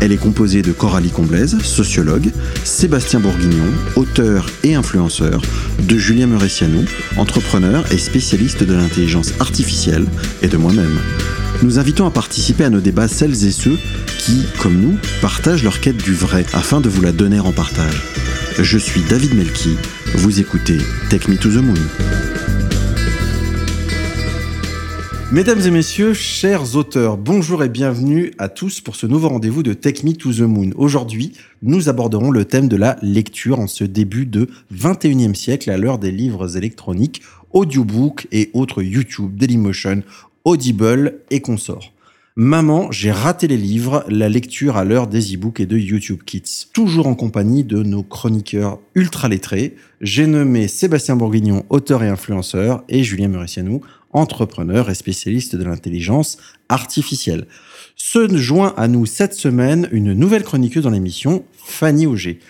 Elle est composée de Coralie Comblaise, sociologue, Sébastien Bourguignon, auteur et influenceur, de Julien Muressianou, entrepreneur et spécialiste de l'intelligence artificielle, et de moi-même. Nous invitons à participer à nos débats celles et ceux qui, comme nous, partagent leur quête du vrai afin de vous la donner en partage. Je suis David Melki, vous écoutez Take Me to the Moon. Mesdames et messieurs, chers auteurs, bonjour et bienvenue à tous pour ce nouveau rendez-vous de Take Me to the Moon. Aujourd'hui, nous aborderons le thème de la lecture en ce début de 21e siècle à l'heure des livres électroniques, audiobooks et autres YouTube, Dailymotion, Audible et consorts. Maman, j'ai raté les livres, la lecture à l'heure des e-books et de YouTube Kids. Toujours en compagnie de nos chroniqueurs ultra lettrés. J'ai nommé Sébastien Bourguignon, auteur et influenceur, et Julien Muricianou, entrepreneur et spécialiste de l'intelligence artificielle. Se joint à nous cette semaine une nouvelle chroniqueuse dans l'émission, Fanny Auger.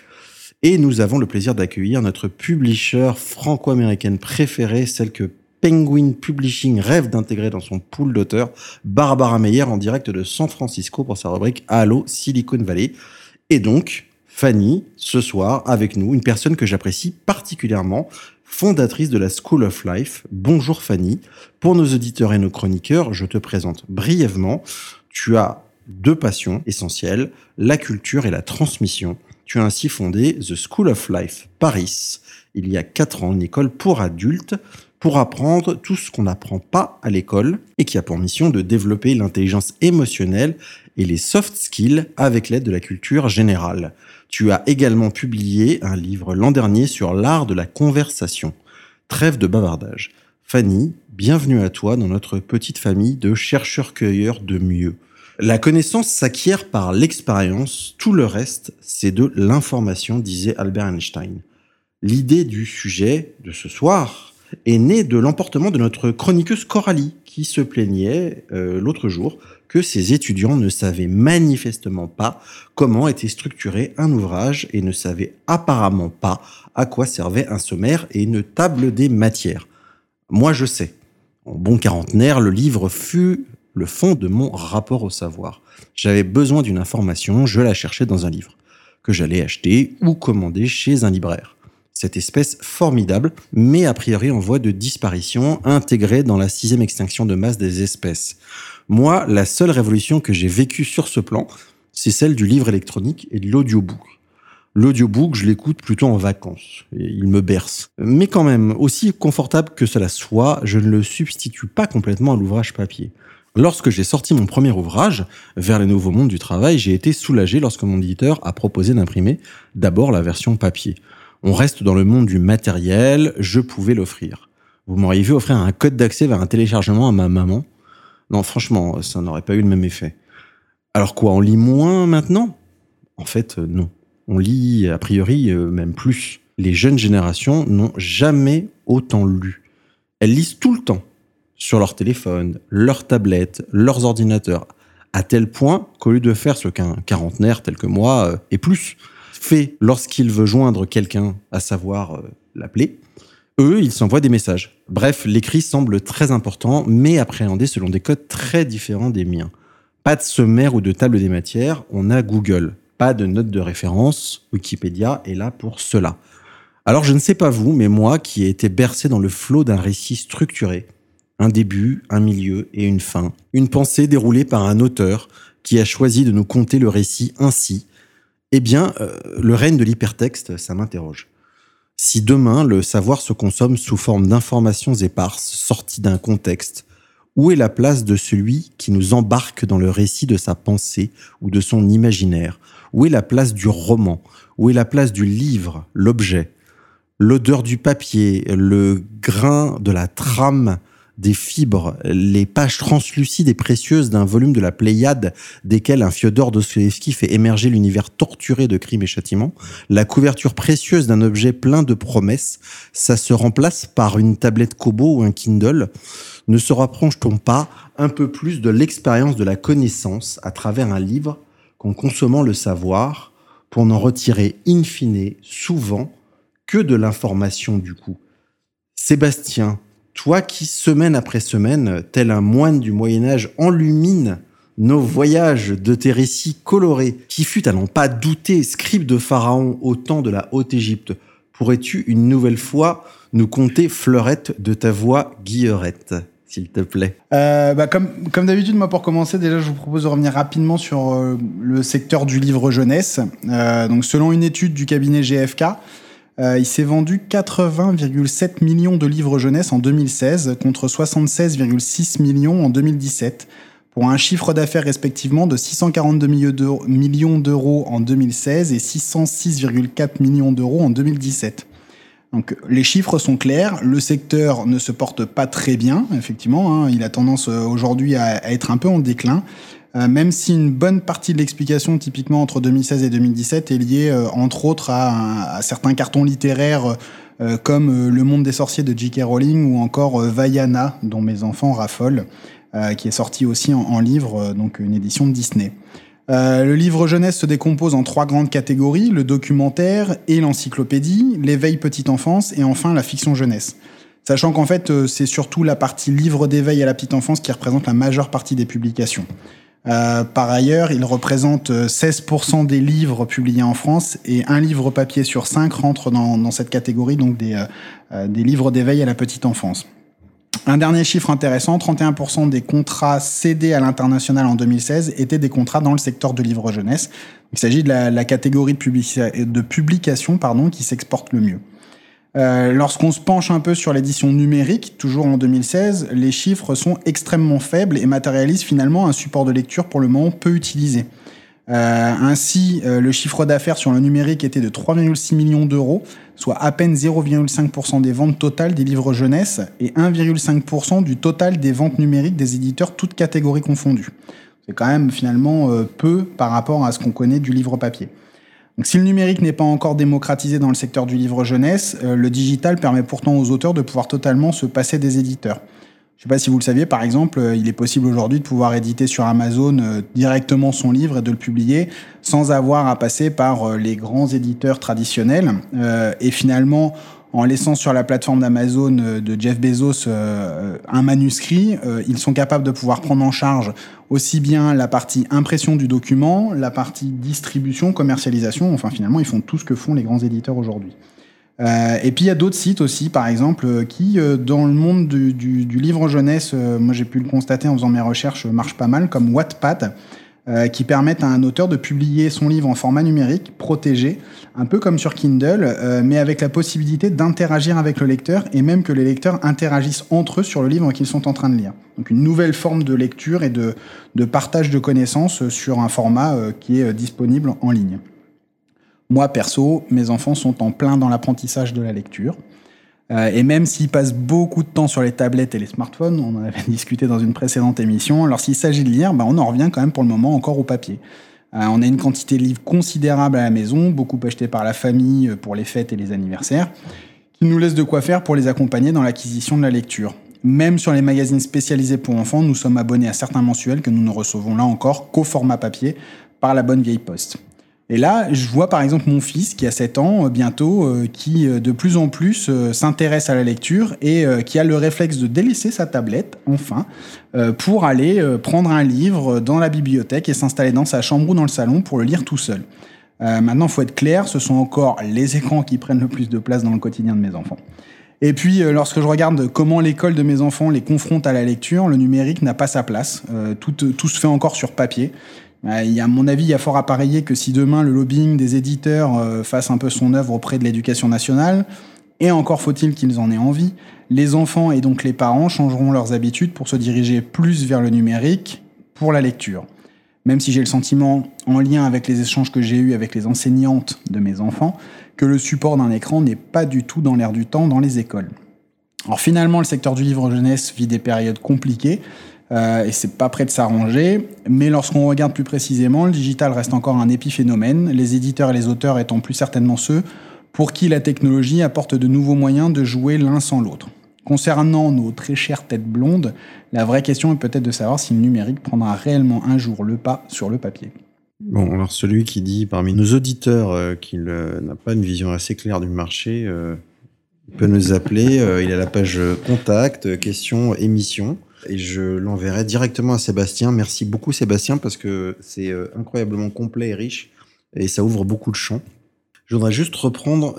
Et nous avons le plaisir d'accueillir notre publisher franco-américaine préférée, celle que Penguin Publishing rêve d'intégrer dans son pool d'auteurs, Barbara Meyer en direct de San Francisco pour sa rubrique Allo Silicon Valley. Et donc, Fanny, ce soir, avec nous, une personne que j'apprécie particulièrement, fondatrice de la School of Life. Bonjour Fanny. Pour nos auditeurs et nos chroniqueurs, je te présente brièvement. Tu as deux passions essentielles, la culture et la transmission. Tu as ainsi fondé The School of Life Paris il y a quatre ans, une école pour adultes pour apprendre tout ce qu'on n'apprend pas à l'école et qui a pour mission de développer l'intelligence émotionnelle et les soft skills avec l'aide de la culture générale. Tu as également publié un livre l'an dernier sur l'art de la conversation. Trêve de bavardage. Fanny, bienvenue à toi dans notre petite famille de chercheurs-cueilleurs de mieux. La connaissance s'acquiert par l'expérience, tout le reste, c'est de l'information, disait Albert Einstein. L'idée du sujet de ce soir est née de l'emportement de notre chroniqueuse Coralie, qui se plaignait euh, l'autre jour que ses étudiants ne savaient manifestement pas comment était structuré un ouvrage et ne savaient apparemment pas à quoi servait un sommaire et une table des matières. Moi, je sais. En bon quarantenaire, le livre fut le fond de mon rapport au savoir. J'avais besoin d'une information, je la cherchais dans un livre, que j'allais acheter ou commander chez un libraire cette espèce formidable, mais a priori en voie de disparition, intégrée dans la sixième extinction de masse des espèces. Moi, la seule révolution que j'ai vécue sur ce plan, c'est celle du livre électronique et de l'audiobook. L'audiobook, je l'écoute plutôt en vacances. Et il me berce. Mais quand même, aussi confortable que cela soit, je ne le substitue pas complètement à l'ouvrage papier. Lorsque j'ai sorti mon premier ouvrage, Vers les nouveaux mondes du travail, j'ai été soulagé lorsque mon éditeur a proposé d'imprimer d'abord la version papier. On reste dans le monde du matériel, je pouvais l'offrir. Vous m'auriez vu offrir un code d'accès vers un téléchargement à ma maman? Non, franchement, ça n'aurait pas eu le même effet. Alors quoi, on lit moins maintenant? En fait, euh, non. On lit, a priori, euh, même plus. Les jeunes générations n'ont jamais autant lu. Elles lisent tout le temps, sur leur téléphone, leur tablette, leurs ordinateurs, à tel point qu'au lieu de faire ce qu'un quarantenaire tel que moi, euh, et plus, fait lorsqu'il veut joindre quelqu'un, à savoir euh, l'appeler, eux, ils s'envoient des messages. Bref, l'écrit semble très important, mais appréhendé selon des codes très différents des miens. Pas de sommaire ou de table des matières, on a Google. Pas de note de référence, Wikipédia est là pour cela. Alors je ne sais pas vous, mais moi qui ai été bercé dans le flot d'un récit structuré, un début, un milieu et une fin, une pensée déroulée par un auteur qui a choisi de nous conter le récit ainsi, eh bien, euh, le règne de l'hypertexte, ça m'interroge. Si demain le savoir se consomme sous forme d'informations éparses, sorties d'un contexte, où est la place de celui qui nous embarque dans le récit de sa pensée ou de son imaginaire? Où est la place du roman? Où est la place du livre, l'objet? L'odeur du papier, le grain de la trame des fibres, les pages translucides et précieuses d'un volume de la Pléiade, desquelles un Fyodor Dostoevsky fait émerger l'univers torturé de crimes et châtiments, la couverture précieuse d'un objet plein de promesses, ça se remplace par une tablette Kobo ou un Kindle. Ne se rapproche-t-on pas un peu plus de l'expérience de la connaissance à travers un livre qu'en consommant le savoir pour n'en retirer in fine souvent que de l'information du coup? Sébastien, toi qui, semaine après semaine, tel un moine du Moyen Âge, enlumine nos voyages de tes récits colorés, qui fut à n'en pas douter scribe de Pharaon au temps de la Haute-Égypte, pourrais-tu une nouvelle fois nous conter fleurette de ta voix guillerette s'il te plaît? Euh, bah comme d'habitude, moi pour commencer, déjà je vous propose de revenir rapidement sur euh, le secteur du livre jeunesse. Euh, donc selon une étude du cabinet GFK, euh, il s'est vendu 80,7 millions de livres jeunesse en 2016 contre 76,6 millions en 2017 pour un chiffre d'affaires respectivement de 642 millions d'euros en 2016 et 606,4 millions d'euros en 2017. Donc les chiffres sont clairs, le secteur ne se porte pas très bien, effectivement, hein. il a tendance euh, aujourd'hui à, être un peu en déclin, même si une bonne partie de l'explication, typiquement entre 2016 et 2017, est liée euh, entre autres à, certains cartons littéraires euh, comme Le Monde des Sorciers de J.K. Rowling ou encore Vaiana, dont mes enfants raffolent, qui est sorti aussi en, livre, donc une édition de Disney. le livre jeunesse se décompose en trois grandes catégories, le documentaire et l'encyclopédie, l'éveil petite enfance et enfin la fiction jeunesse. Sachant qu'en fait, c'est surtout la partie livre d'éveil à la petite enfance qui représente la majeure partie des publications. Euh, par ailleurs, il représente 16% des livres publiés en France et un livre papier sur cinq rentre dans, cette catégorie, donc des, euh, euh, des livres d'éveil à la petite enfance. Un dernier chiffre intéressant, 31% des contrats cédés à l'international en 2016 étaient des contrats dans le secteur de livre jeunesse. Il s'agit de la, catégorie de, de publication pardon, qui s'exporte le mieux. Euh, lorsqu'on se penche un peu sur l'édition numérique, toujours en 2016, les chiffres sont extrêmement faibles et matérialisent finalement un support de lecture pour le moment peu utilisé. Euh, ainsi, euh, le chiffre d'affaires sur le numérique était de 3,6 millions d'euros, soit à peine 0,5% des ventes totales des livres jeunesse et 1,5% du total des ventes numériques des éditeurs, toutes catégories confondues. C'est quand même finalement peu par rapport à ce qu'on connaît du livre papier. Donc, si le numérique n'est pas encore démocratisé dans le secteur du livre jeunesse, euh, le digital permet pourtant aux auteurs de pouvoir totalement se passer des éditeurs. Je ne sais pas si vous le saviez, par exemple, euh, il est possible aujourd'hui de pouvoir éditer sur Amazon euh, directement son livre et de le publier sans avoir à passer par les grands éditeurs traditionnels. et finalement, en laissant sur la plateforme d'Amazon euh, de Jeff Bezos euh, un manuscrit, euh, ils sont capables de pouvoir prendre en charge aussi bien la partie impression du document, la partie distribution, commercialisation, enfin finalement ils font tout ce que font les grands éditeurs aujourd'hui. et puis il y a d'autres sites aussi, par exemple, qui dans le monde du, du livre jeunesse, moi j'ai pu le constater en faisant mes recherches, marchent pas mal, comme Wattpad. Euh, qui permettent à un auteur de publier son livre en format numérique, protégé, un peu comme sur Kindle, euh, mais avec la possibilité d'interagir avec le lecteur et même que les lecteurs interagissent entre eux sur le livre qu'ils sont en train de lire. Donc une nouvelle forme de lecture et de, de partage de connaissances sur un format euh, qui est disponible en ligne. Moi, perso, mes enfants sont en plein dans l'apprentissage de la lecture. Euh, et même s'ils passent beaucoup de temps sur les tablettes et les smartphones, on en avait discuté dans une précédente émission, lorsqu'il s'agit de lire, bah, on en revient quand même pour le moment encore au papier. Euh, on a une quantité de livres considérable à la maison, beaucoup achetés par la famille pour les fêtes et les anniversaires, qui nous laisse de quoi faire pour les accompagner dans l'acquisition de la lecture. Même sur les magazines spécialisés pour enfants, nous sommes abonnés à certains mensuels que nous ne recevons là encore qu'au format papier par la bonne vieille poste. Et là, je vois par exemple mon fils qui a 7 ans euh, bientôt, euh, qui euh, de plus en plus s'intéresse à la lecture et qui a le réflexe de délaisser sa tablette, enfin, pour aller prendre un livre dans la bibliothèque et s'installer dans sa chambre ou dans le salon pour le lire tout seul. maintenant, faut être clair, ce sont encore les écrans qui prennent le plus de place dans le quotidien de mes enfants. Et puis, lorsque je regarde comment l'école de mes enfants les confronte à la lecture, le numérique n'a pas sa place. tout se fait encore sur papier. Il à mon avis, il y a fort à parier que si demain le lobbying des éditeurs euh, fasse un peu son œuvre auprès de l'éducation nationale, et encore faut-il qu'ils en aient envie, les enfants et donc les parents changeront leurs habitudes pour se diriger plus vers le numérique pour la lecture. Même si j'ai le sentiment, en lien avec les échanges que j'ai eus avec les enseignantes de mes enfants, que le support d'un écran n'est pas du tout dans l'air du temps dans les écoles. Alors finalement, le secteur du livre jeunesse vit des périodes compliquées. Euh, et c'est pas prêt de s'arranger. Mais lorsqu'on regarde plus précisément, le digital reste encore un épiphénomène, les éditeurs et les auteurs étant plus certainement ceux pour qui la technologie apporte de nouveaux moyens de jouer l'un sans l'autre. Concernant nos très chères têtes blondes, la vraie question est peut-être de savoir si le numérique prendra réellement un jour le pas sur le papier. Bon, alors celui qui dit parmi nos auditeurs euh, qu'il n'a pas une vision assez claire du marché, euh, peut nous appeler. Euh, il a la page contact, question, émission. Et je l'enverrai directement à Sébastien. Merci beaucoup Sébastien parce que c'est incroyablement complet et riche et ça ouvre beaucoup de champs. Je voudrais juste reprendre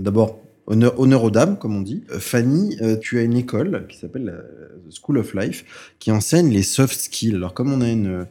d'abord honneur, aux dames, comme on dit. Fanny, tu as une école qui s'appelle la School of Life qui enseigne les soft skills. Alors comme on a une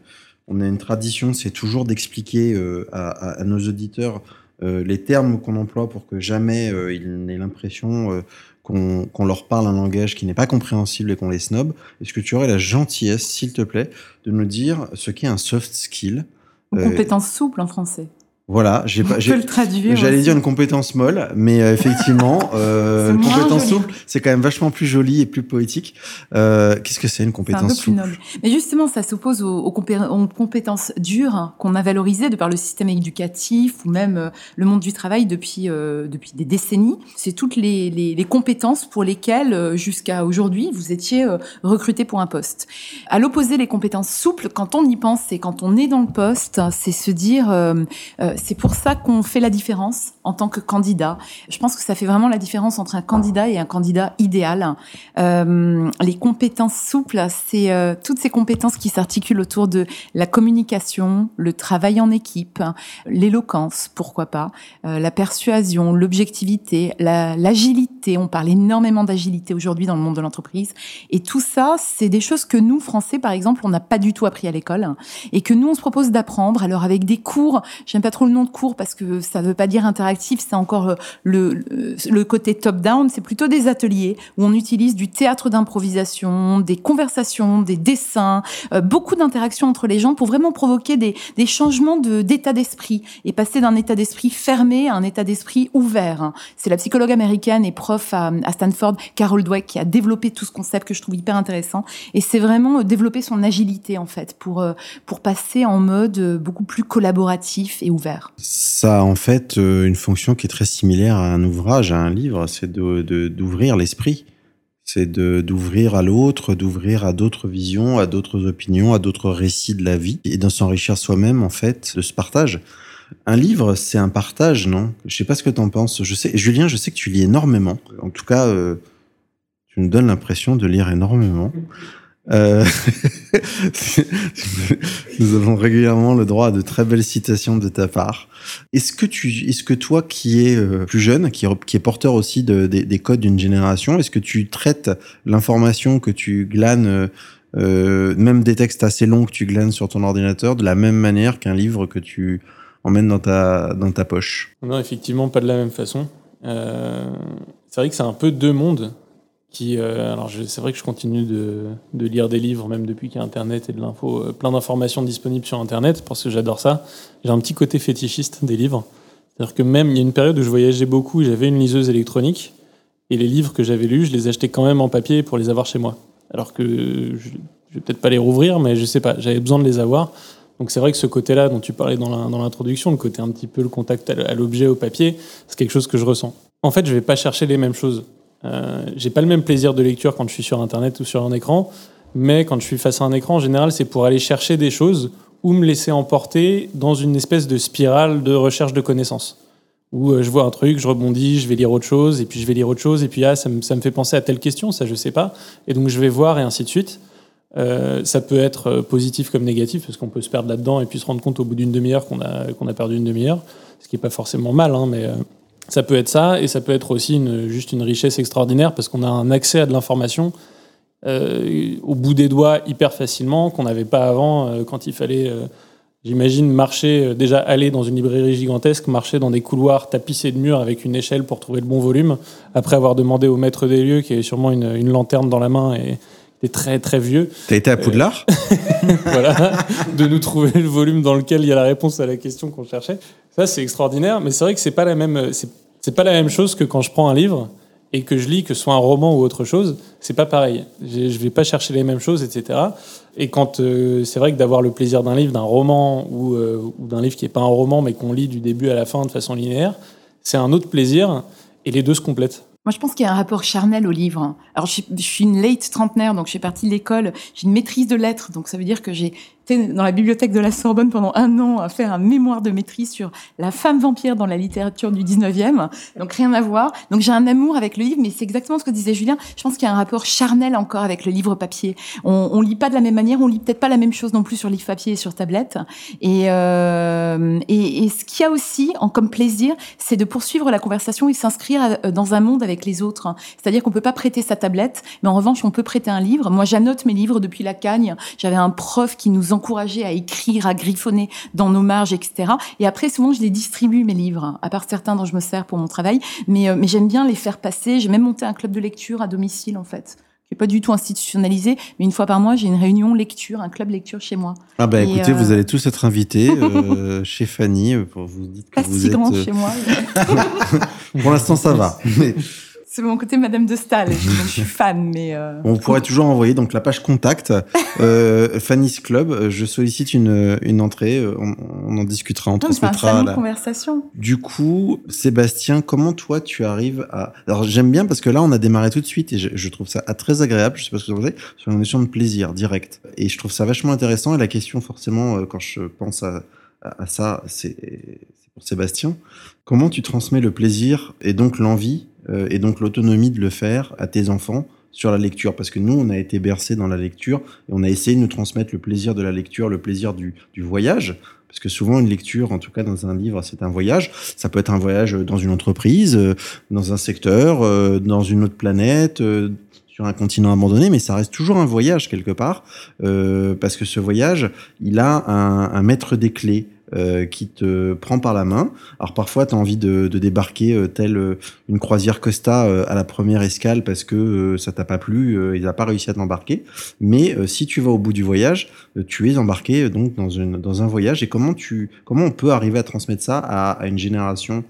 on a une tradition, c'est toujours d'expliquer euh, à, nos auditeurs euh, les termes qu'on emploie pour que jamais euh, ils n'aient l'impression qu'on leur parle un langage qui n'est pas compréhensible et qu'on les snob. Est-ce que tu aurais la gentillesse, s'il te plaît, de nous dire ce qu'est un soft skill? Une compétence souple en français. Voilà, j'ai pas. le traduire. J'allais dire une compétence molle, mais euh, effectivement, euh, une compétence souple, c'est quand même vachement plus joli et plus poétique. Euh, Qu'est-ce que c'est une compétence souple plus noble. Mais justement, ça s'oppose aux, aux, compétences dures qu'on a valorisées de par le système éducatif ou même euh, le monde du travail depuis depuis des décennies. C'est toutes les, les, les, compétences pour lesquelles jusqu'à aujourd'hui vous étiez recruté pour un poste. À l'opposé, les compétences souples, quand on y pense et quand on est dans le poste, c'est se dire c'est pour ça qu'on fait la différence en tant que candidat. Je pense que ça fait vraiment la différence entre un candidat et un candidat idéal. Euh, les compétences souples, c'est euh, toutes ces compétences qui s'articulent autour de la communication, le travail en équipe, l'éloquence, pourquoi pas, euh, la persuasion, l'objectivité, l'agilité. On parle énormément d'agilité aujourd'hui dans le monde de l'entreprise. Et tout ça, c'est des choses que nous, Français, par exemple, on n'a pas du tout appris à l'école et que nous, on se propose d'apprendre. Alors avec des cours, j'aime pas trop le nom de cours parce que ça veut pas dire interactif, c'est encore euh, le, côté top-down, c'est plutôt des ateliers où on utilise du théâtre d'improvisation, des conversations, des dessins, euh, beaucoup d'interactions entre les gens pour vraiment provoquer des, changements d'état d'esprit et passer d'un état d'esprit fermé à un état d'esprit ouvert. C'est la psychologue américaine et prof à, Stanford, Carol Dweck, qui a développé tout ce concept que je trouve hyper intéressant. Et c'est vraiment euh, développer son agilité, en fait, pour passer en mode beaucoup plus collaboratif et ouvert. Ça a en fait euh, une fonction qui est très similaire à un ouvrage, à un livre, c'est d'ouvrir l'esprit. C'est d'ouvrir à l'autre, d'ouvrir à d'autres visions, à d'autres opinions, à d'autres récits de la vie, et d'en s'enrichir soi-même, en fait, de ce partage. Un livre, c'est un partage, non? Je sais pas ce que tu en penses. Je sais, Julien, je sais que tu lis énormément. En tout cas, euh, tu me donnes l'impression de lire énormément. Euh, nous avons régulièrement le droit à de très belles citations de ta part. Est-ce que tu, est-ce que toi, qui es euh, plus jeune, qui, qui est porteur aussi de, des codes d'une génération, est-ce que tu traites l'information que tu glanes, euh, même des textes assez longs que tu glanes sur ton ordinateur, de la même manière qu'un livre que tu emmènes dans ta, dans ta poche? Non, effectivement, pas de la même façon. c'est vrai que c'est un peu deux mondes euh, c'est vrai que je continue de, lire des livres même depuis qu'il y a internet et euh, plein d'informations disponibles sur internet parce que j'adore ça. J'ai un petit côté fétichiste des livres. C'est-à-dire que même il y a une période où je voyageais beaucoup j'avais une liseuse électronique et les livres que j'avais lus je les achetais quand même en papier pour les avoir chez moi. Alors que je, je vais peut-être pas les rouvrir mais je sais pas j'avais besoin de les avoir. Donc c'est vrai que ce côté-là dont tu parlais dans l'introduction le côté un petit peu le contact à l'objet au papier c'est quelque chose que je ressens. En fait je vais pas chercher les mêmes choses euh, j'ai pas le même plaisir de lecture quand je suis sur Internet ou sur un écran, mais quand je suis face à un écran, en général, c'est pour aller chercher des choses ou me laisser emporter dans une espèce de spirale de recherche de connaissances. Où euh, je vois un truc, je rebondis, je vais lire autre chose, et puis je vais lire autre chose, et puis ah, ça, me, ça me fait penser à telle question, ça je sais pas, et donc je vais voir, et ainsi de suite. Euh, ça peut être positif comme négatif, parce qu'on peut se perdre là-dedans et puis se rendre compte au bout d'une demi-heure qu'on a, qu'on a perdu une demi-heure, ce qui est pas forcément mal, hein, mais ça peut être ça, et ça peut être aussi juste une richesse extraordinaire parce qu'on a un accès à de l'information euh, au bout des doigts hyper facilement qu'on n'avait pas avant euh, quand il fallait, euh, j'imagine, marcher, déjà aller dans une librairie gigantesque, marcher dans des couloirs tapissés de murs avec une échelle pour trouver le bon volume, après avoir demandé au maître des lieux, qui avait sûrement une, une lanterne dans la main et était très très vieux. T'as été à Poudlard Voilà, de nous trouver le volume dans lequel il y a la réponse à la question qu'on cherchait. Ça, c'est extraordinaire, mais c'est vrai que c'est pas la même, c'est pas la même chose que quand je prends un livre et que je lis, que ce soit un roman ou autre chose, c'est pas pareil. Je vais pas chercher les mêmes choses, etc. Et quand euh, c'est vrai que d'avoir le plaisir d'un livre, d'un roman ou, euh, ou d'un livre qui est pas un roman mais qu'on lit du début à la fin de façon linéaire, c'est un autre plaisir et les deux se complètent. Moi, je pense qu'il y a un rapport charnel au livre. Alors, je, suis une late trentenaire, donc je suis partie de l'école. J'ai une maîtrise de lettres, donc ça veut dire que j'ai dans la bibliothèque de la Sorbonne pendant un an à faire un mémoire de maîtrise sur la femme vampire dans la littérature du 19e. Donc, rien à voir. Donc, j'ai un amour avec le livre, mais c'est exactement ce que disait Julien. Je pense qu'il y a un rapport charnel encore avec le livre papier. On, on lit pas de la même manière, on lit peut-être pas la même chose non plus sur livre papier et sur tablette. Et, euh, ce qu'il y a aussi comme plaisir, c'est de poursuivre la conversation et s'inscrire euh, dans un monde avec les autres. C'est-à-dire qu'on peut pas prêter sa tablette, mais en revanche, on peut prêter un livre. Moi, j'annote mes livres depuis la cagne. J'avais un prof qui nous encourageait à écrire, à griffonner dans nos marges, etc. Et après, souvent, je les distribue, mes livres, à part certains dont je me sers pour mon travail. Mais, euh, mais j'aime bien les faire passer. J'ai même monté un club de lecture à domicile, en fait qui pas du tout institutionnalisé, mais une fois par mois, j'ai une réunion lecture, un club lecture chez moi. Ah bah écoutez, euh... vous allez tous être invités euh, chez Fanny pour vous dire que pas vous si êtes. grand chez moi. pour l'instant, ça va. Mais C'est mon côté Madame de Stahl. Je, suis fan, mais. Euh... on pourrait toujours envoyer donc la page contact euh, Fanny's Club. Je sollicite une, une entrée. euh, On, on en discutera, on Non, c'est transmettra. de la- conversation. Du coup, Sébastien, comment toi tu arrives à... Alors j'aime bien parce que là on a démarré tout de suite et je, je trouve ça très agréable, je sais pas ce que vous en pensez, sur une notion de plaisir direct. Et je trouve ça vachement intéressant et la question forcément euh, quand je pense à, à, à ça, c'est c'est pour Sébastien. Comment tu transmets le plaisir et donc l'envie euh, et donc l'autonomie de le faire à tes enfants sur la lecture parce que nous on a été bercés dans la lecture et on a essayé de nous transmettre le plaisir de la lecture, le plaisir du, voyage parce que souvent une lecture, en tout cas dans un livre, c'est un voyage. Ça peut être un voyage dans une entreprise, euh, dans un secteur, euh, dans une autre planète, sur un continent abandonné, mais ça reste toujours un voyage quelque part, parce que ce voyage, il a un, un maître des clés. Euh, qui te prend par la main. Alors parfois, tu as envie de, débarquer euh, telle euh, une croisière Costa à la première escale parce que ça t'a pas plu, il n'a pas réussi à t'embarquer. Mais si tu vas au bout du voyage, tu es embarqué donc dans, une, dans un voyage. Et comment, tu, comment on peut arriver à transmettre ça à, une génération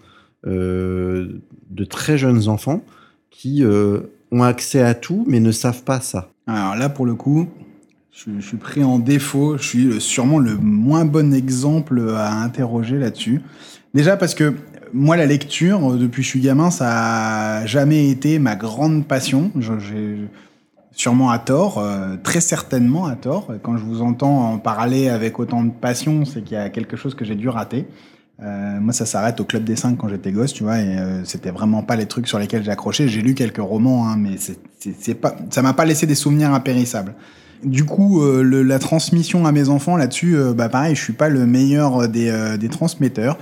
de très jeunes enfants qui ont accès à tout mais ne savent pas ça? Alors là, pour le coup, je, suis pris en défaut. Je suis sûrement le moins bon exemple à interroger là-dessus. Déjà parce que moi, la lecture, depuis que je suis gamin, ça a jamais été ma grande passion. Sûrement à tort, euh, très certainement à tort. Quand je vous entends en parler avec autant de passion, c'est qu'il y a quelque chose que j'ai dû rater. Euh, moi, ça s'arrête au club des cinq quand j'étais gosse, tu vois, et euh, c'était vraiment pas les trucs sur lesquels j'ai accroché. J'ai lu quelques romans, hein, mais c'est pas, ça m'a pas laissé des souvenirs impérissables. Du coup, euh, le- la transmission à mes enfants là-dessus, euh, bah pareil, je suis pas le meilleur des, euh, des transmetteurs.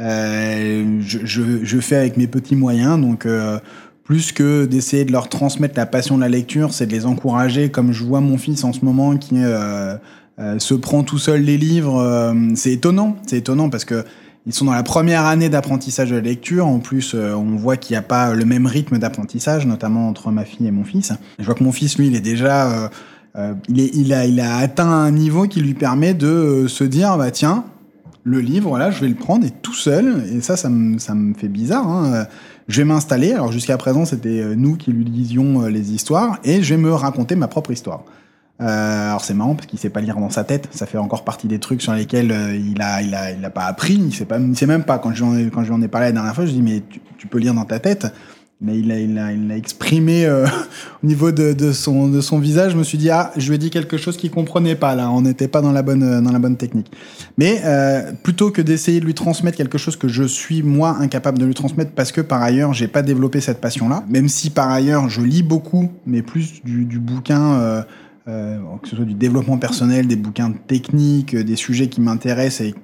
Euh, je, je, je fais avec mes petits moyens, donc euh, plus que d'essayer de leur transmettre la passion de la lecture, c'est de les encourager, comme je vois mon fils en ce moment qui euh, euh, se prend tout seul les livres. euh, c'est étonnant, c'est étonnant parce que ils sont dans la première année d'apprentissage de la lecture. En plus, euh, on voit qu'il n'y a pas le même rythme d'apprentissage, notamment entre ma fille et mon fils. Je vois que mon fils, lui, il est déjà, euh, euh, il, a, atteint un niveau qui lui permet de euh, se dire, bah tiens, le livre, voilà, je vais le prendre et tout seul. Et ça, ça me, fait bizarre. Hein. Euh, Je vais m'installer. Alors jusqu'à présent, c'était nous qui lui lisions les histoires et je vais me raconter ma propre histoire. Alors c'est marrant parce qu'il sait pas lire dans sa tête. Ça fait encore partie des trucs sur lesquels il a, il a, il a pas appris. Il sait pas, il sait même pas. Quand je lui quand je lui en ai parlé la dernière fois, je dis mais tu peux lire dans ta tête. Mais il a, il a, il a exprimé euh, au niveau de, son, de son visage. Je me suis dit ah, je lui ai dit quelque chose qu'il comprenait pas là. On n'était pas dans la bonne, dans la bonne technique. Mais euh, plutôt que d'essayer de lui transmettre quelque chose que je suis moi incapable de lui transmettre parce que par ailleurs j'ai pas développé cette passion-là, même si par ailleurs je lis beaucoup, mais plus du, du bouquin. Euh, que ce soit du développement personnel, des bouquins techniques, des sujets qui m'intéressent et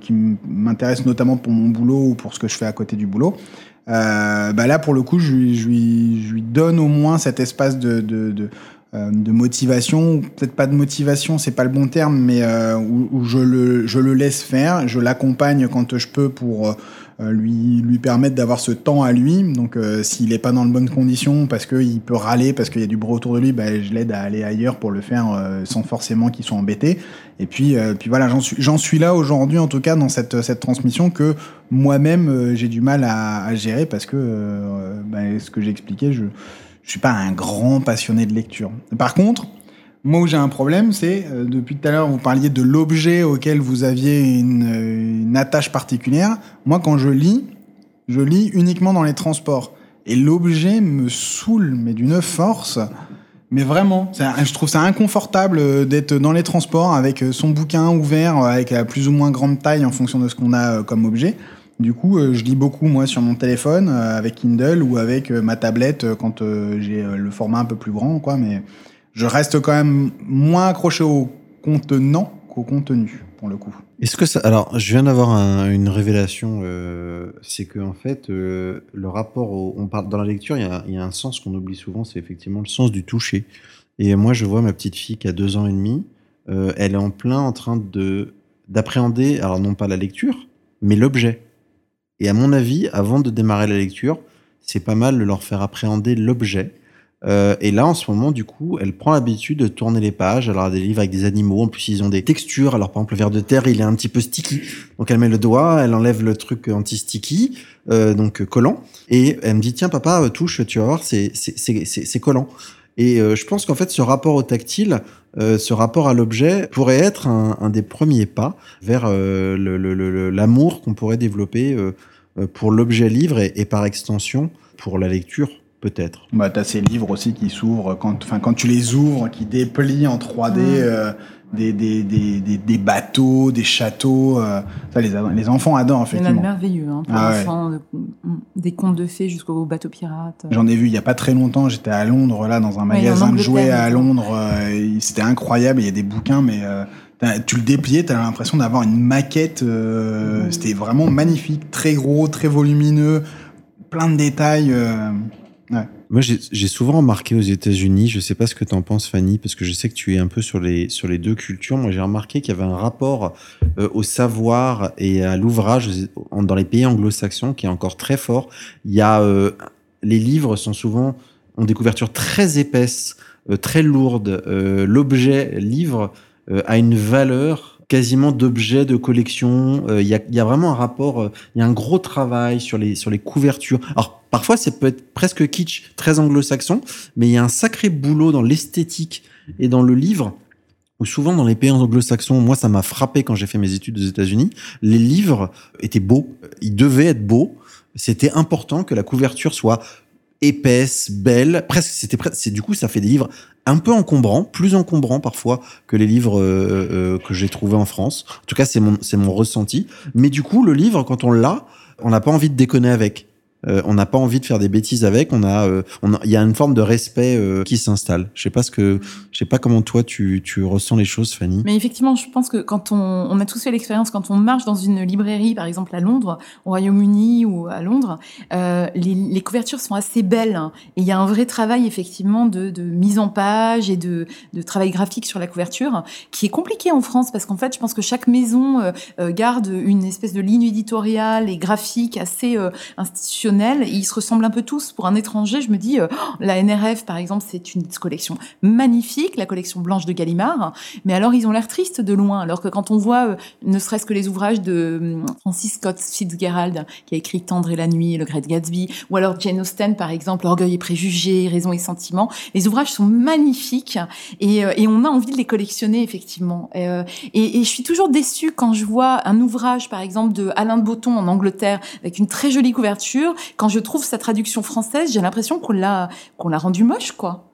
qui m'intéressent notamment pour mon boulot ou pour ce que je fais à côté du boulot. Euh, bah là, pour le coup, je lui, donne au moins cet espace de, de, euh, de motivation, peut-être pas de motivation, c'est pas le bon terme, mais euh, où, où je, le, je le laisse faire, je l'accompagne quand je peux pour euh, lui lui permettre d'avoir ce temps à lui. Donc euh, s'il est pas dans de bonnes conditions parce qu'il peut râler parce qu'il y a du bruit autour de lui, bah, je l'aide à aller ailleurs pour le faire euh, sans forcément qu'il soit embêté. Et puis puis voilà, j'en suis j'en suis là aujourd'hui en tout cas dans cette cette transmission que moi-même j'ai du mal à, à, gérer parce que bah, ce que j'ai expliqué, je je suis pas un grand passionné de lecture. Par contre, moi où j'ai un problème, c'est euh, depuis tout à l'heure vous parliez de l'objet auquel vous aviez une, une, attache particulière. Moi quand je lis, je lis uniquement dans les transports et l'objet me saoule mais d'une force. Mais vraiment, je trouve ça inconfortable euh, d'être dans les transports avec euh, son bouquin ouvert avec la plus ou moins grande taille en fonction de ce qu'on a comme objet. Du coup, je lis beaucoup moi sur mon téléphone avec Kindle ou avec ma tablette quand j'ai le format un peu plus grand, quoi. Mais je reste quand même moins accroché au contenant qu'au contenu, pour le coup. Est-ce que ça. Alors, je viens d'avoir une révélation. Euh, c'est que, en fait, euh, le rapport au. On parle, dans la lecture, il y a, un sens qu'on oublie souvent, c'est effectivement le sens du toucher. Et moi, je vois ma petite fille qui a deux ans et demi. Euh, elle est en plein en train de d'appréhender, alors non pas la lecture, mais l'objet. Et à mon avis, avant de démarrer la lecture, c'est pas mal de leur faire appréhender l'objet euh, et là, en ce moment, du coup, elle prend l'habitude de tourner les pages. Alors, des livres avec des animaux. En plus, ils ont des textures. Alors, par exemple, le ver de terre, il est un petit peu sticky. Donc, elle met le doigt, elle enlève le truc anti-sticky, euh, donc collant. Et elle me dit, tiens, papa, euh, touche, tu vas voir, c'est c'est collant. Et euh, je pense qu'en fait, ce rapport au tactile, euh, ce rapport à l'objet pourrait être un, un, des premiers pas vers euh, l'amour le, qu'on pourrait développer pour l'objet livre et, et, par extension pour la lecture peut-être. Bah, tu as ces livres aussi qui s'ouvrent, quand, enfin, quand tu les ouvres, qui déplient en 3D euh, des, des, des, des, bateaux, des châteaux. Euh, ça, les, les enfants adorent, effectivement. Il y en a merveilleux, hein, pour ah, enfants, des contes de fées jusqu'aux bateaux pirates. J'en ai vu il y a pas très longtemps, j'étais à Londres, là, dans un magasin de jouets à Londres. Euh, C'était incroyable, il y a des bouquins, mais euh, tu le dépliais, tu as l'impression d'avoir une maquette. Euh, C'était vraiment magnifique, très gros, très volumineux, plein de détails. Moi, j'ai souvent remarqué aux États-Unis, je sais pas ce que tu en penses, Fanny, parce que je sais que tu es un peu sur les, sur les deux cultures. Moi, j'ai remarqué qu'il y avait un rapport euh, au savoir et à l'ouvrage dans les pays anglo-saxons qui est encore très fort. Il y a, euh, les livres sont souvent, ont des couvertures très épaisses, euh, très lourdes. L'objet livre a une valeur quasiment d'objets de collection. Il y, a, y, a, vraiment un rapport, il y a un gros travail sur les, sur les couvertures. Alors, Parfois, ça peut être presque kitsch, très anglo-saxon, mais il y a un sacré boulot dans l'esthétique et dans le livre ou souvent dans les pays anglo-saxons, moi ça m'a frappé quand j'ai fait mes études aux États-Unis, les livres étaient beaux, ils devaient être beaux, c'était important que la couverture soit épaisse, belle, presque c'était c'est du coup ça fait des livres un peu encombrants, plus encombrants parfois que les livres euh, euh, que j'ai trouvés en France. En tout cas, c'est mon c'est mon ressenti, mais du coup le livre quand on l'a, on n'a pas envie de déconner avec. Euh, on n'a pas envie de faire des bêtises avec. On a, euh, il y a une forme de respect euh, qui s'installe. Je sais pas ce que, je sais pas comment toi tu, ressens les choses, Fanny. Mais effectivement, je pense que quand on, on a tous fait l'expérience, quand on marche dans une librairie, par exemple à Londres, au Royaume-Uni ou à Londres, les, couvertures sont assez belles hein. et il y a un vrai travail effectivement de, de mise en page et de, de, travail graphique sur la couverture qui est compliqué en France parce qu'en fait, je pense que chaque maison garde une espèce de ligne éditoriale et graphique assez institutionnelle ils se ressemblent un peu tous. Pour un étranger, je me dis, euh, la NRF, par exemple, c'est une collection magnifique, la collection blanche de Gallimard, mais alors ils ont l'air tristes de loin, alors que quand on voit euh, ne serait-ce que les ouvrages de hum, Francis Scott Fitzgerald, qui a écrit Tendre et la nuit, Le Great Gatsby, ou alors Jane Austen, par exemple, Orgueil et préjugés, Raison et sentiments, les ouvrages sont magnifiques et, euh, on a envie de les collectionner, effectivement. Et, je suis toujours déçue quand je vois un ouvrage, par exemple, de Alain de Botton en Angleterre, avec une très jolie couverture, quand je trouve sa traduction française, j'ai l'impression qu'on l'a qu'on l'a rendu moche, quoi.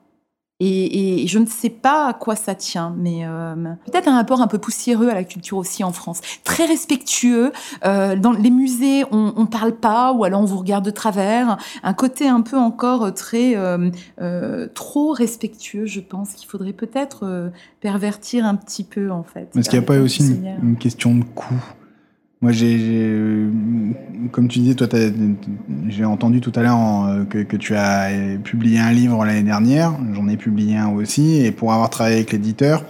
Et, et, je ne sais pas à quoi ça tient, mais euh, peut-être un rapport un peu poussiéreux à la culture aussi en France. Très respectueux. Euh, dans les musées, on, on parle pas, ou alors on vous regarde de travers. Un côté un peu encore très euh, euh trop respectueux, je pense qu'il faudrait peut-être pervertir un petit peu en fait. Est-ce qu'il n'y a pas aussi une, une, question de coût? Moi, j'ai, comme tu disais, toi, j'ai entendu tout à l'heure euh, que, tu as publié un livre l'année dernière. J'en ai publié un aussi. Et pour avoir travaillé avec l'éditeur,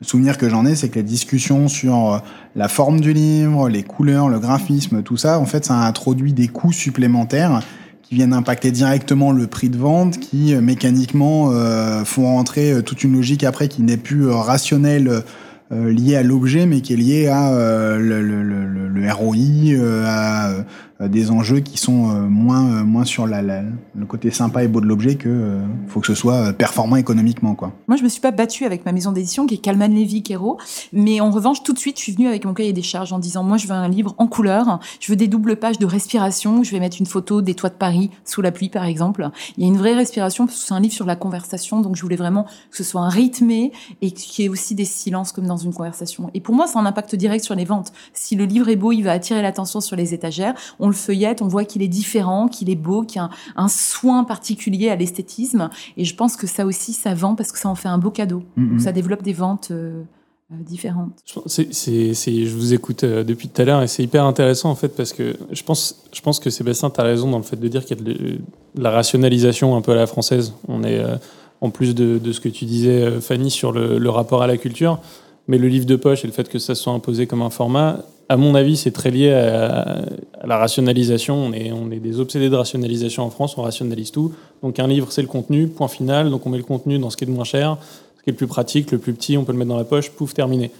Le souvenir que j'en ai, c'est que les discussions sur euh, la forme du livre, les couleurs, le graphisme, tout ça, en fait, ça a introduit des coûts supplémentaires qui viennent impacter directement le prix de vente, qui euh, mécaniquement euh, font rentrer toute une logique après qui n'est plus rationnelle liée à l'objet, mais qui est liée à le, le, le, ROI, à euh, des enjeux qui sont euh, moins, euh, moins sur le côté sympa et beau de l'objet que faut que ce soit performant économiquement. Quoi. Moi, je me suis pas battue avec ma maison d'édition qui est Calman Levy Kero, mais en revanche, tout de suite, je suis venue avec mon cahier des charges en disant moi, je veux un livre en couleur, je veux des doubles pages de respiration, je vais mettre une photo des toits de Paris sous la pluie, par exemple. Il y a une vraie respiration parce que c'est un livre sur la conversation, donc je voulais vraiment que ce soit un rythmé et qu'il y ait aussi des silences comme dans une conversation. Et pour moi, ça a un impact direct sur les ventes. Si le livre est beau, il va attirer l'attention sur les étagères. Le feuillette, on voit qu'il est différent, qu'il est beau, qu'il y a un, soin particulier à l'esthétisme. Et je pense que ça aussi, ça vend parce que ça en fait un beau cadeau. Mm-hmm. Ça développe des ventes. Euh, euh, différentes. Je vous écoute euh, depuis tout à l'heure et c'est hyper intéressant en fait parce que je pense, je pense que Sébastien, tu as raison dans le fait de dire qu'il y a de, la rationalisation un peu à la française. On est, en plus de, ce que tu disais, Fanny, sur le, le, rapport à la culture, mais le livre de poche et le fait que ça soit imposé comme un format, à mon avis, c'est très lié à, la rationalisation. On est, on est des obsédés de rationalisation en France, on rationalise tout. Donc un livre, c'est le contenu, point final. Donc on met le contenu dans ce qui est le moins cher, ce qui est le plus pratique, le plus petit, on peut le mettre dans la poche, pouf, terminé.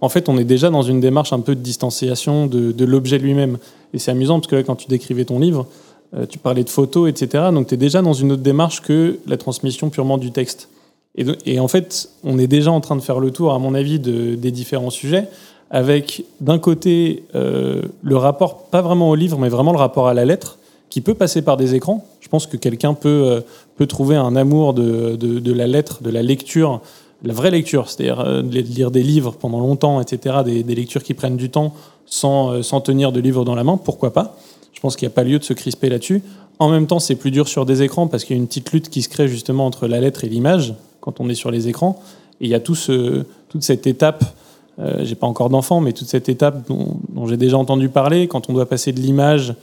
En fait, on est déjà dans une démarche un peu de distanciation de, l'objet lui-même. Et c'est amusant parce que là, quand tu décrivais ton livre, euh, tu parlais de photos, etc. Donc tu es déjà dans une autre démarche que la transmission purement du texte. Et, et, en fait, on est déjà en train de faire le tour, à mon avis, de, des différents sujets avec d'un côté euh, le rapport, pas vraiment au livre, mais vraiment le rapport à la lettre, qui peut passer par des écrans. Je pense que quelqu'un peut, euh, peut trouver un amour de, de, la lettre, de la lecture, la vraie lecture, c'est-à-dire euh, de lire des livres pendant longtemps, etc., des, lectures qui prennent du temps sans, sans, tenir de livre dans la main, pourquoi pas? Je pense qu'il n'y a pas lieu de se crisper là-dessus. En même temps, c'est plus dur sur des écrans parce qu'il y a une petite lutte qui se crée justement entre la lettre et l'image quand on est sur les écrans. Et il y a toute cette étape euh, j'ai pas encore d'enfant, mais toute cette étape dont, j'ai déjà entendu parler, quand on doit passer de l'image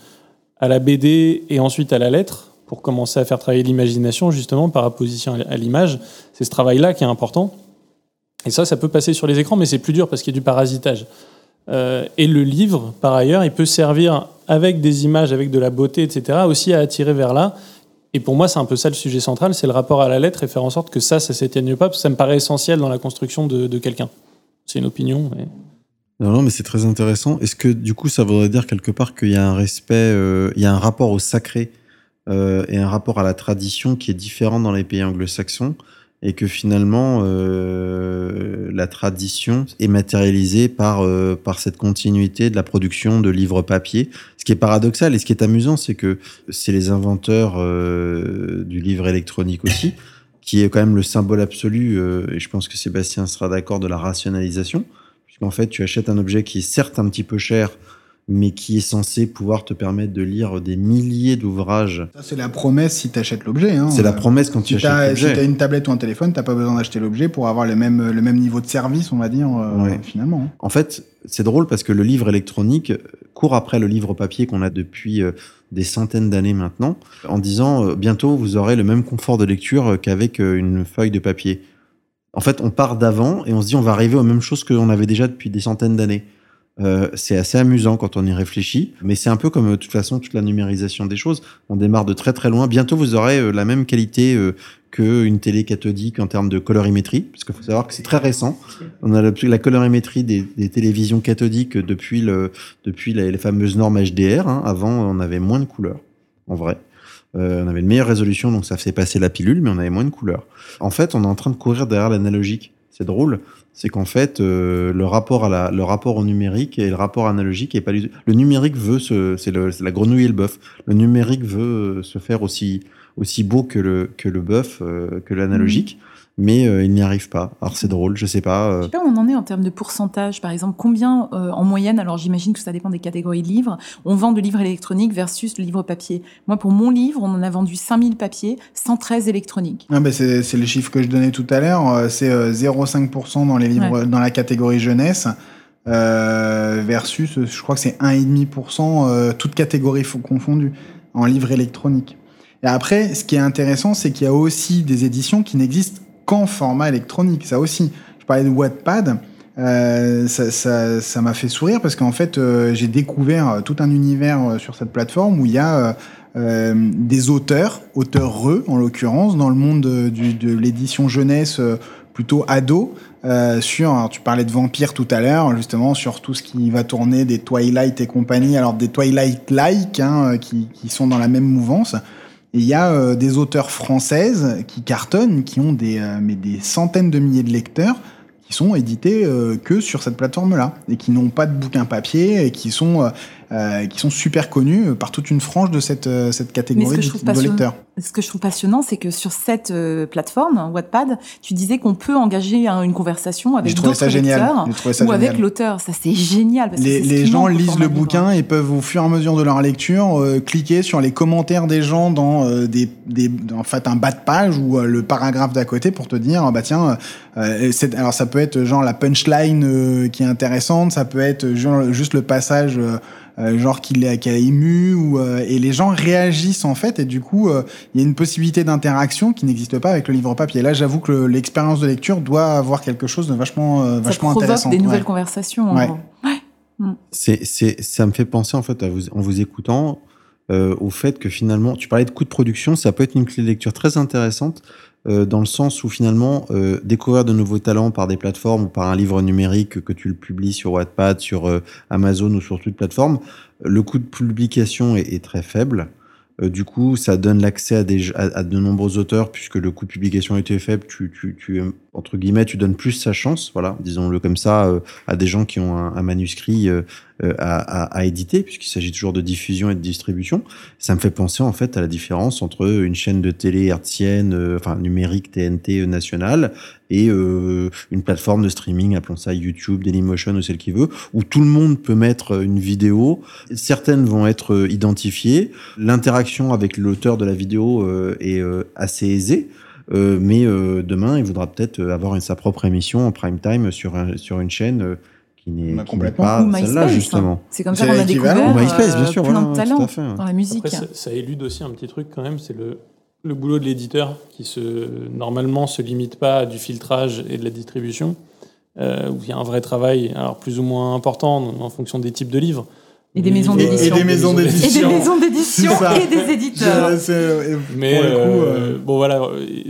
à la BD et ensuite à la lettre, pour commencer à faire travailler l'imagination justement par opposition à l'image, c'est ce travail-là qui est important. Et ça, ça peut passer sur les écrans, mais c'est plus dur parce qu'il y a du parasitage. Euh, et le livre, par ailleurs, il peut servir avec des images, avec de la beauté, etc., aussi à attirer vers là. Et pour moi, c'est un peu ça le sujet central, c'est le rapport à la lettre et faire en sorte que ça, ça s'éteigne pas, parce que ça me paraît essentiel dans la construction de quelqu'un. C'est une opinion. Non, non, mais c'est très intéressant. Est-ce que du coup, ça voudrait dire quelque part qu'il y a un respect, euh, il y a un rapport au sacré euh, et un rapport à la tradition qui est différent dans les pays anglo-saxons et que finalement euh, la tradition est matérialisée par par cette continuité de la production de livres papier? Ce qui est paradoxal et ce qui est amusant, c'est que c'est les inventeurs du livre électronique aussi qui est quand même le symbole absolu, euh, et je pense que Sébastien sera d'accord, de la rationalisation, puisqu'en fait, tu achètes un objet qui est certes un petit peu cher, mais qui est censé pouvoir te permettre de lire des milliers d'ouvrages. Ça, c'est la promesse si tu achètes l'objet. Hein. C'est la promesse quand tu achètes l'objet. Si tu as une tablette ou un téléphone, tu pas besoin d'acheter l'objet pour avoir le même, le même niveau de service, on va dire, euh, finalement. En fait, c'est drôle parce que le livre électronique court après le livre papier qu'on a depuis euh, des centaines d'années maintenant, en disant euh, bientôt vous aurez le même confort de lecture qu'avec une feuille de papier. En fait, on part d'avant et on se dit on va arriver aux mêmes choses qu'on avait déjà depuis des centaines d'années. Euh, c'est assez amusant quand on y réfléchit, mais c'est un peu comme de toute façon toute la numérisation des choses. On démarre de très très loin. Bientôt vous aurez euh, la même qualité euh, qu'une télé cathodique en termes de colorimétrie, parce qu'il faut savoir que c'est très récent. On a la, colorimétrie des, télévisions cathodiques depuis le depuis les, fameuses normes HDR. Hein. Avant, on avait moins de couleurs, en vrai. on avait une meilleure résolution, donc ça faisait passer la pilule, mais on avait moins de couleurs. En fait, on est en train de courir derrière l'analogique. C'est drôle c'est qu'en fait, euh, le, rapport à la, le rapport au numérique et le rapport analogique est pas Le numérique veut se, c'est la grenouille et le bœuf. Le numérique veut se faire aussi, aussi beau que le, que le bœuf, euh, que l'analogique. Mmh mais euh, il n'y arrive pas. Alors c'est drôle, je sais pas. Euh. Je sais pas où on en est en termes de pourcentage, par exemple, combien euh, en moyenne, alors j'imagine que ça dépend des catégories de livres, on vend de livres électroniques versus le livre papier. Moi, pour mon livre, on en a vendu 5000 papiers, 113 électroniques. Ah ben c'est, c'est le chiffre que je donnais tout à l'heure, c'est 0,5% dans les livres dans la catégorie jeunesse. versus, je crois que c'est 1,5% toutes catégories confondues en livres électroniques. Et après, ce qui est intéressant, c'est qu'il y a aussi des éditions qui n'existent qu'en format électronique. Ça aussi, je parlais de Wattpad. Euh, ça m'a fait sourire parce qu'en fait, euh, j'ai découvert tout un univers sur cette plateforme où il y a des auteurs, auteurs re en l'occurrence, dans le monde de l'édition jeunesse plutôt ado. sur, tu parlais de vampires tout à l'heure, justement sur tout ce qui va tourner des Twilight et compagnie, alors des Twilight-like hein, qui, sont dans la même mouvance. Et il y a des auteurs françaises qui cartonnent, qui ont des, mais des centaines de milliers de lecteurs sont édités euh, que sur cette plateforme-là et qui n'ont pas de bouquin papier et qui sont euh, euh, qui sont super connus par toute une frange de cette, euh, cette catégorie de, de lecteurs. Ce que je trouve passionnant, c'est que sur cette euh, plateforme, Wattpad, tu disais qu'on peut engager une conversation avec d'autres lecteurs ou avec l'auteur. Ça, c'est génial. Parce les, les gens lisent le bouquin et peuvent, au fur et à mesure de leur lecture, cliquer sur les commentaires des gens dans des, des, en fait, un bas de page ou le paragraphe d'à côté pour te dire, bah tiens, alors ça peut être genre la punchline qui est intéressante, ça peut être genre, juste le passage euh, genre qu'il a, a ému ou euh, et les gens réagissent en fait et du coup euh, il y a une possibilité d'interaction qui n'existe pas avec le livre papier. Là, j'avoue que l'expérience de lecture doit avoir quelque chose de vachement ça vachement intéressant. des nouvelles conversations. Ouais. Mm. C'est c'est ça me fait penser en fait à vous en vous écoutant au fait que finalement, tu parlais de coût de production, ça peut être une clé de lecture très intéressante euh, dans le sens où finalement euh, découvrir de nouveaux talents par des plateformes ou par un livre numérique que tu le publies sur Wattpad, sur euh, Amazon ou sur toute plateforme, le coût de publication est, très faible. du coup, ça donne l'accès à, à, de nombreux auteurs puisque le coût de publication était faible. Tu, tu, tu, entre guillemets, tu donnes plus sa chance, voilà, disons-le comme ça, à des gens qui ont un, manuscrit euh, à, à, à, éditer, puisqu'il s'agit toujours de diffusion et de distribution. Ça me fait penser en fait à la différence entre une chaîne de télé hertzienne, euh, enfin numérique TNT nationale, et euh, une plateforme de streaming, appelons ça YouTube, Dailymotion ou celle qui veut, où tout le monde peut mettre une vidéo. Certaines vont être identifiées. L'interaction avec l'auteur de la vidéo est assez aisée. Mais demain, il voudra peut-être avoir une, sa propre émission en prime time sur, un, sur une chaîne qui n'est pas celle-là, justement. C'est comme ça qu'on a découvert MySpace, bien sûr, plein de talents dans la musique. Après, ça, élude aussi un petit truc quand même, c'est le, le boulot de l'éditeur qui se, normalement se limite pas à du filtrage et de la distribution, euh, où il y a un vrai travail, alors plus ou moins important en fonction des types de livres. Et des maisons d'édition. Et des maisons d'édition. Et des maisons d'édition et des éditeurs. Mais euh, euh, bon voilà,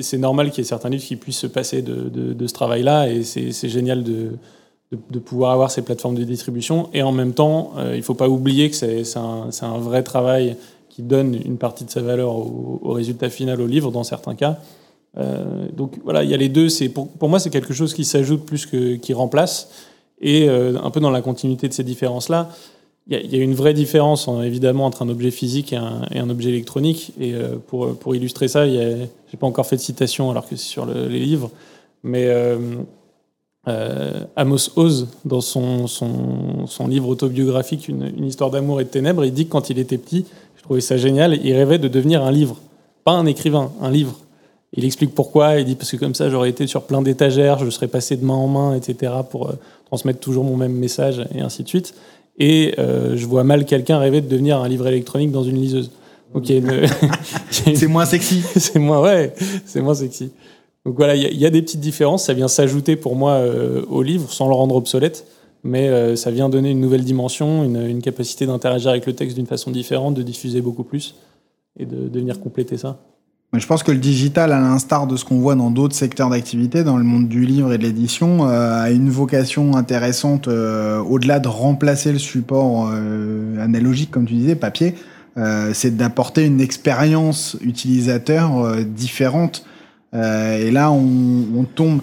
c'est normal qu'il y ait certains livres qui puissent se passer de, de, de ce travail-là et c'est génial de, de, pouvoir avoir ces plateformes de distribution. Et en même temps, euh, il ne faut pas oublier que c'est un, un, vrai travail qui donne une partie de sa valeur au, résultat final au livre, dans certains cas. Euh, donc voilà, il y a les deux. Pour, pour moi, c'est quelque chose qui s'ajoute plus que qui remplace. Et euh, un peu dans la continuité de ces différences-là, il y, a une vraie différence, évidemment, entre un objet physique et un, et un objet électronique. Et pour, pour illustrer ça, je n'ai pas encore fait de citation alors que c'est sur les livres. Mais euh, Amos Oz, dans son, livre autobiographique une, une histoire d'amour et de ténèbres, il dit que quand il était petit, je trouvais ça génial, il rêvait de devenir un livre. Pas un écrivain, un livre. Il explique pourquoi, il dit parce que comme ça j'aurais été sur plein d'étagères, je serais passé de main en main, etc., pour euh, transmettre toujours mon même message, et ainsi de suite. Et euh, je vois mal quelqu'un rêver de devenir un livre électronique dans une liseuse. Ok, c'est moins sexy. c'est moins, ouais, c'est moins sexy. Donc voilà, il y, a des petites différences. Ça vient s'ajouter pour moi euh, au livre sans le rendre obsolète, mais euh, ça vient donner une nouvelle dimension, une, capacité d'interagir avec le texte d'une façon différente, de diffuser beaucoup plus et de, venir compléter ça. Je pense que le digital, à l'instar de ce qu'on voit dans d'autres secteurs d'activité, dans le monde du livre et de l'édition, euh, a une vocation intéressante au-delà de remplacer le support analogique, comme tu disais, papier. c'est d'apporter une expérience utilisateur différente euh, et là, on, tombe.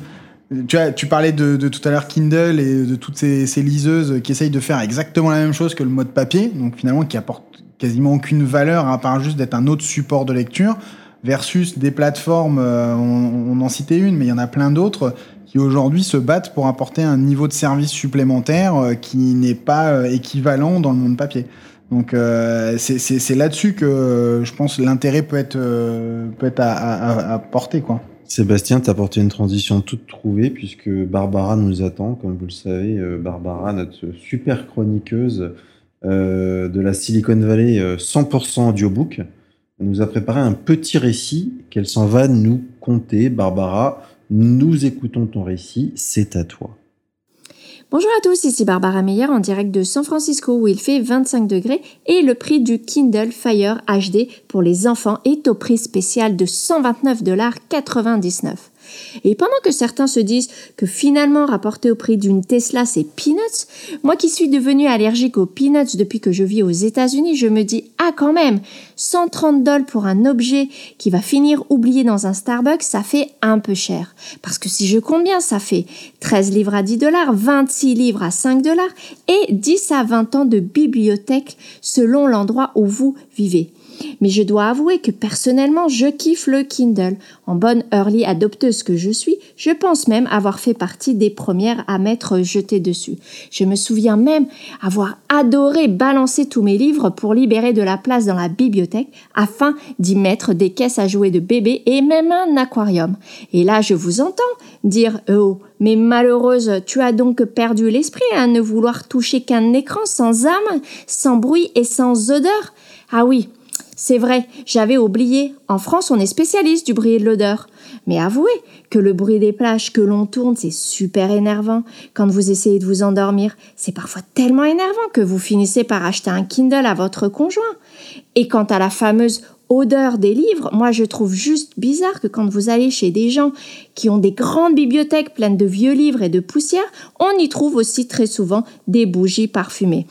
Tu, parlais de, de tout à l'heure Kindle et de toutes ces, ces, liseuses qui essayent de faire exactement la même chose que le mode papier, donc finalement qui apporte quasiment aucune valeur à part juste d'être un autre support de lecture, versus des plateformes, euh, on, en citait une, mais il y en a plein d'autres qui aujourd'hui se battent pour apporter un niveau de service supplémentaire euh, qui n'est pas équivalent dans le monde papier. Donc euh, c'est là-dessus que je pense l'intérêt peut être euh, peut être à, porter quoi. Sébastien, t'as apporté une transition toute trouvée puisque Barbara nous attend, comme vous le savez, euh, Barbara, notre super chroniqueuse euh, de la Silicon Valley 100% audiobook, nous a préparé un petit récit qu'elle s'en va nous conter. Barbara, Nous écoutons ton récit, c'est à toi. Bonjour à tous, ici Barbara Meyer en direct de San Francisco où il fait 25 degrés et le prix du Kindle Fire HD pour les enfants est au prix spécial de 129,99$. Et pendant que certains se disent que finalement rapporter au prix d'une Tesla c'est peanuts, moi qui suis devenue allergique aux peanuts depuis que je vis aux États-Unis, je me dis ah quand même 130 dollars pour un objet qui va finir oublié dans un Starbucks, ça fait un peu cher. Parce que si je compte bien, ça fait 13 livres à 10 dollars, 26 livres à 5 dollars et 10 à 20 ans de bibliothèque selon l'endroit où vous vivez. Mais je dois avouer que personnellement, je kiffe le Kindle. En bonne early adopteuse que je suis, je pense même avoir fait partie des premières à m'être jetée dessus. Je me souviens même avoir adoré balancer tous mes livres pour libérer de la place dans la bibliothèque afin d'y mettre des caisses à jouer de bébé et même un aquarium. Et là, je vous entends dire Oh, mais malheureuse, tu as donc perdu l'esprit à ne vouloir toucher qu'un écran sans âme, sans bruit et sans odeur. Ah oui, c'est vrai, j'avais oublié. En France, on est spécialiste du bruit et de l'odeur. Mais avouez que le bruit des plages que l'on tourne, c'est super énervant. Quand vous essayez de vous endormir, c'est parfois tellement énervant que vous finissez par acheter un Kindle à votre conjoint. Et quant à la fameuse odeur des livres, moi je trouve juste bizarre que quand vous allez chez des gens qui ont des grandes bibliothèques pleines de vieux livres et de poussière, on y trouve aussi très souvent des bougies parfumées.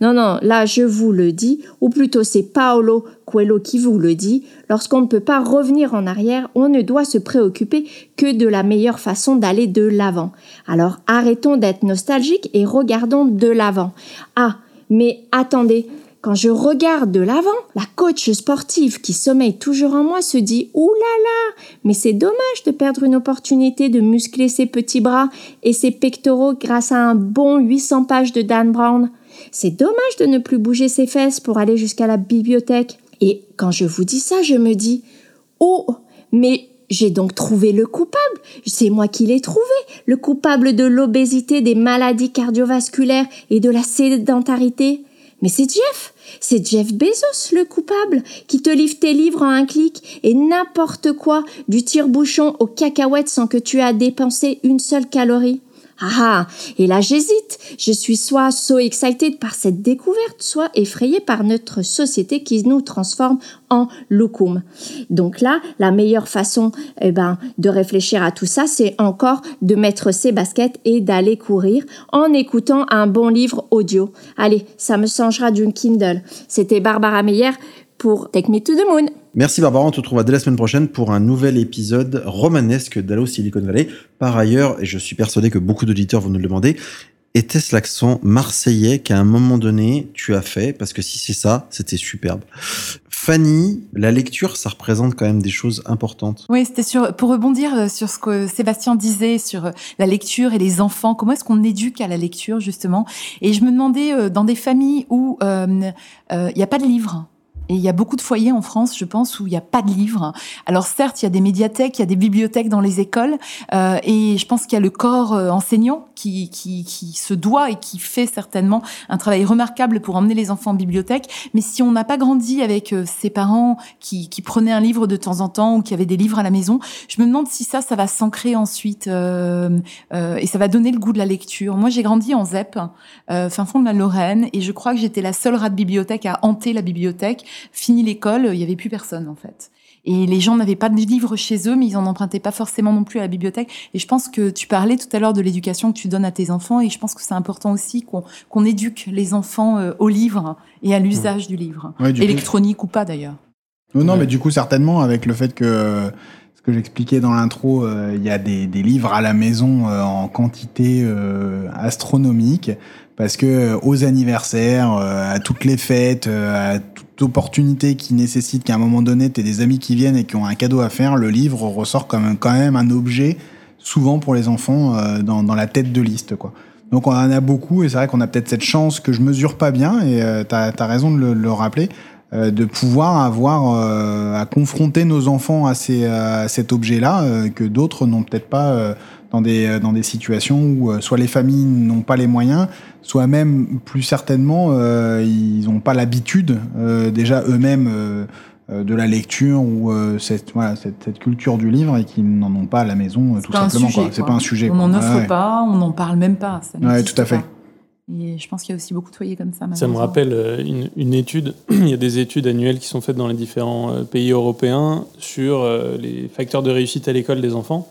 Non, non, là je vous le dis, ou plutôt c'est Paolo Coelho qui vous le dit, lorsqu'on ne peut pas revenir en arrière, on ne doit se préoccuper que de la meilleure façon d'aller de l'avant. Alors arrêtons d'être nostalgiques et regardons de l'avant. Ah, mais attendez, quand je regarde de l'avant, la coach sportive qui sommeille toujours en moi se dit Ouh là là, mais c'est dommage de perdre une opportunité de muscler ses petits bras et ses pectoraux grâce à un bon 800 pages de Dan Brown. C'est dommage de ne plus bouger ses fesses pour aller jusqu'à la bibliothèque. Et quand je vous dis ça, je me dis Oh, mais j'ai donc trouvé le coupable. C'est moi qui l'ai trouvé. Le coupable de l'obésité, des maladies cardiovasculaires et de la sédentarité. Mais c'est Jeff, c'est Jeff Bezos le coupable, qui te livre tes livres en un clic et n'importe quoi, du tire-bouchon aux cacahuètes sans que tu aies dépensé une seule calorie. Ah ah Et là j'hésite. Je suis soit so excited par cette découverte, soit effrayée par notre société qui nous transforme en loukoum. Donc là, la meilleure façon eh ben, de réfléchir à tout ça, c'est encore de mettre ses baskets et d'aller courir en écoutant un bon livre audio. Allez, ça me changera d'une Kindle. C'était Barbara Meyer pour Take Me to the Moon. Merci Barbara, on te retrouvera dès la semaine prochaine pour un nouvel épisode romanesque d'Allo Silicon Valley. Par ailleurs, et je suis persuadé que beaucoup d'auditeurs vont nous le demander, était-ce l'accent marseillais qu'à un moment donné tu as fait? Parce que si c'est ça, c'était superbe. Fanny, la lecture, ça représente quand même des choses importantes. Oui, c'était sur pour rebondir euh, sur ce que Sébastien disait sur euh, la lecture et les enfants. Comment est-ce qu'on éduque à la lecture justement? Et je me demandais euh, dans des familles où il euh, n'y a pas de livres et il y a beaucoup de foyers en France, je pense, où il n'y a pas de livres. Alors certes, il y a des médiathèques, il y a des bibliothèques dans les écoles, euh, et je pense qu'il y a le corps euh, enseignant qui, qui, qui, se doit et qui fait certainement un travail remarquable pour emmener les enfants en bibliothèque. Mais si on n'a pas grandi avec euh, ses parents qui, qui, prenaient un livre de temps en temps ou qui avaient des livres à la maison, je me demande si ça, ça va s'ancrer ensuite euh, euh, et ça va donner le goût de la lecture. Moi, j'ai grandi en ZEP, fin fond de la Lorraine, et je crois que j'étais la seule rat de bibliothèque à hanter la bibliothèque fini l'école, il y avait plus personne en fait. Et les gens n'avaient pas de livres chez eux, mais ils en empruntaient pas forcément non plus à la bibliothèque. Et je pense que tu parlais tout à l'heure de l'éducation que tu donnes à tes enfants, et je pense que c'est important aussi qu'on éduque les enfants euh, au livre et à l'usage du livre, électronique ou pas d'ailleurs. Non, non, mais du coup certainement avec le fait que ce que j'expliquais dans l'intro, euh, il y a des, livres à la maison euh, en quantité astronomique parce que aux anniversaires, à toutes les fêtes, à opportunité qui nécessite qu'à un moment donné, tu aies des amis qui viennent et qui ont un cadeau à faire, le livre ressort comme quand même un objet, souvent pour les enfants, euh, dans, la tête de liste. Quoi. Donc on en a beaucoup et c'est vrai qu'on a peut-être cette chance que je mesure pas bien, et euh, tu as, raison de le, le rappeler, euh, de pouvoir avoir euh, à confronter nos enfants à, cet objet-là, euh, que d'autres n'ont peut-être pas dans des, dans des situations où soit les familles n'ont pas les moyens, soit même plus certainement ils n'ont pas l'habitude déjà eux-mêmes euh, de la lecture ou euh, cette, voilà, cette, cette culture du livre et qui n'en ont pas à la maison, euh, tout simplement. C'est pas un sujet. On n'en offre ouais. pas, on n'en parle même pas. Ça Ouais, tout à fait. pas. Et je pense qu'il y a aussi beaucoup de foyers comme ça. Ça me rappelle euh, une, une étude, il y a des études annuelles qui sont faites dans les différents euh, pays européens sur euh, les facteurs de réussite à l'école des enfants.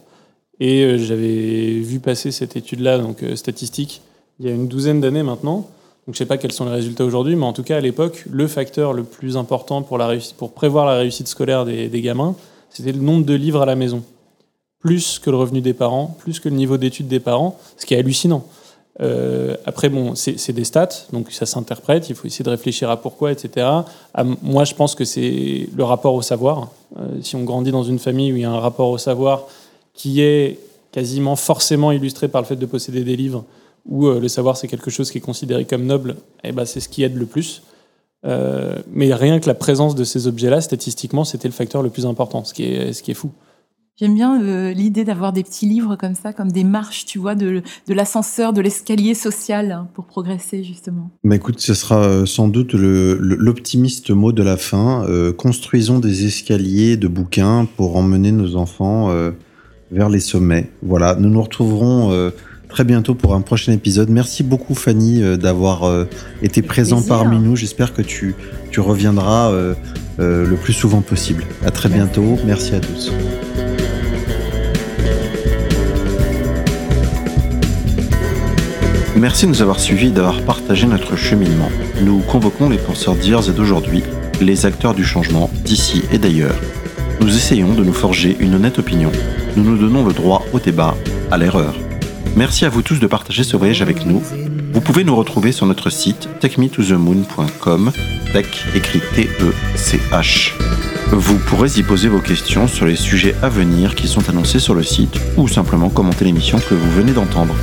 Et euh, j'avais vu passer cette étude-là, donc euh, statistique, il y a une douzaine d'années maintenant. Donc je sais pas quels sont les résultats aujourd'hui, mais en tout cas à l'époque, le facteur le plus important pour, prévoir la réussite scolaire des, gamins, c'était le nombre de livres à la maison. Plus que le revenu des parents, plus que le niveau d'études des parents, ce qui est hallucinant. Euh, après, bon, c'est des stats, donc ça s'interprète, il faut essayer de réfléchir à pourquoi, etc. Moi, je pense que c'est le rapport au savoir. Si on grandit dans une famille où il y a un rapport au savoir qui est quasiment forcément illustré par le fait de posséder des livres, où euh, le savoir c'est quelque chose qui est considéré comme noble, eh ben, c'est ce qui aide le plus. Euh, mais rien que la présence de ces objets-là, statistiquement, c'était le facteur le plus important, ce qui est, ce qui est fou. J'aime bien euh, l'idée d'avoir des petits livres comme ça, comme des marches, tu vois, de, de l'ascenseur, de l'escalier social hein, pour progresser justement. Bah écoute, ce sera sans doute l'optimiste mot de la fin. Euh, construisons des escaliers de bouquins pour emmener nos enfants euh, vers les sommets. Voilà, nous nous retrouverons euh, très bientôt pour un prochain épisode. Merci beaucoup Fanny euh, d'avoir euh, été présent plaisir. parmi nous. J'espère que tu, tu reviendras euh, euh, le plus souvent possible. À très Merci. bientôt. Merci à tous. Merci de nous avoir suivis et d'avoir partagé notre cheminement. Nous convoquons les penseurs d'hier et d'aujourd'hui, les acteurs du changement d'ici et d'ailleurs. Nous essayons de nous forger une honnête opinion. Nous nous donnons le droit au débat, à l'erreur. Merci à vous tous de partager ce voyage avec nous. Vous pouvez nous retrouver sur notre site techmetothemoon.com, tech écrit T-E-C-H. Vous pourrez y poser vos questions sur les sujets à venir qui sont annoncés sur le site ou simplement commenter l'émission que vous venez d'entendre.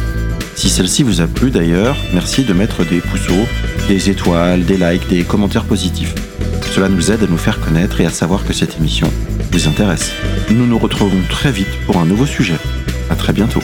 Si celle-ci vous a plu d'ailleurs, merci de mettre des pouceaux, des étoiles, des likes, des commentaires positifs. Cela nous aide à nous faire connaître et à savoir que cette émission vous intéresse. Nous nous retrouvons très vite pour un nouveau sujet. À très bientôt.